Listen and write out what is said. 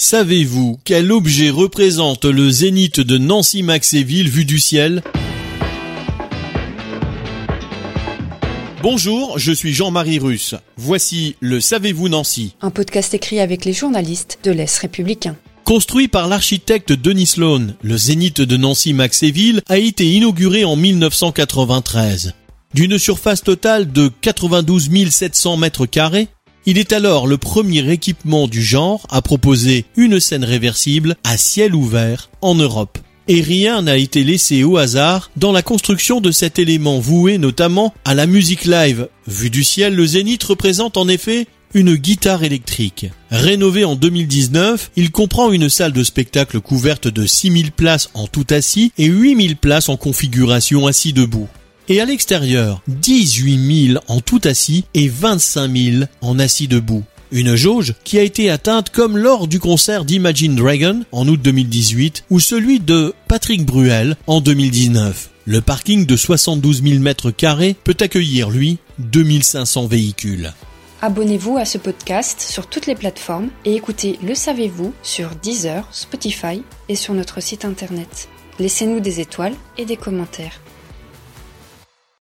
Savez-vous quel objet représente le zénith de Nancy-Maxéville vu du ciel? Bonjour, je suis Jean-Marie Russe. Voici le Savez-vous Nancy? Un podcast écrit avec les journalistes de l'Est républicain. Construit par l'architecte Denis Sloan, le zénith de Nancy-Maxéville a été inauguré en 1993. D'une surface totale de 92 700 mètres carrés, il est alors le premier équipement du genre à proposer une scène réversible à ciel ouvert en Europe. Et rien n'a été laissé au hasard dans la construction de cet élément voué notamment à la musique live. Vu du ciel, le Zénith représente en effet une guitare électrique. Rénové en 2019, il comprend une salle de spectacle couverte de 6000 places en tout assis et 8000 places en configuration assis debout et à l'extérieur 18 000 en tout assis et 25 000 en assis debout. Une jauge qui a été atteinte comme lors du concert d'Imagine Dragon en août 2018 ou celui de Patrick Bruel en 2019. Le parking de 72 000 mètres carrés peut accueillir, lui, 2500 véhicules. Abonnez-vous à ce podcast sur toutes les plateformes et écoutez Le Savez-vous sur Deezer, Spotify et sur notre site internet. Laissez-nous des étoiles et des commentaires.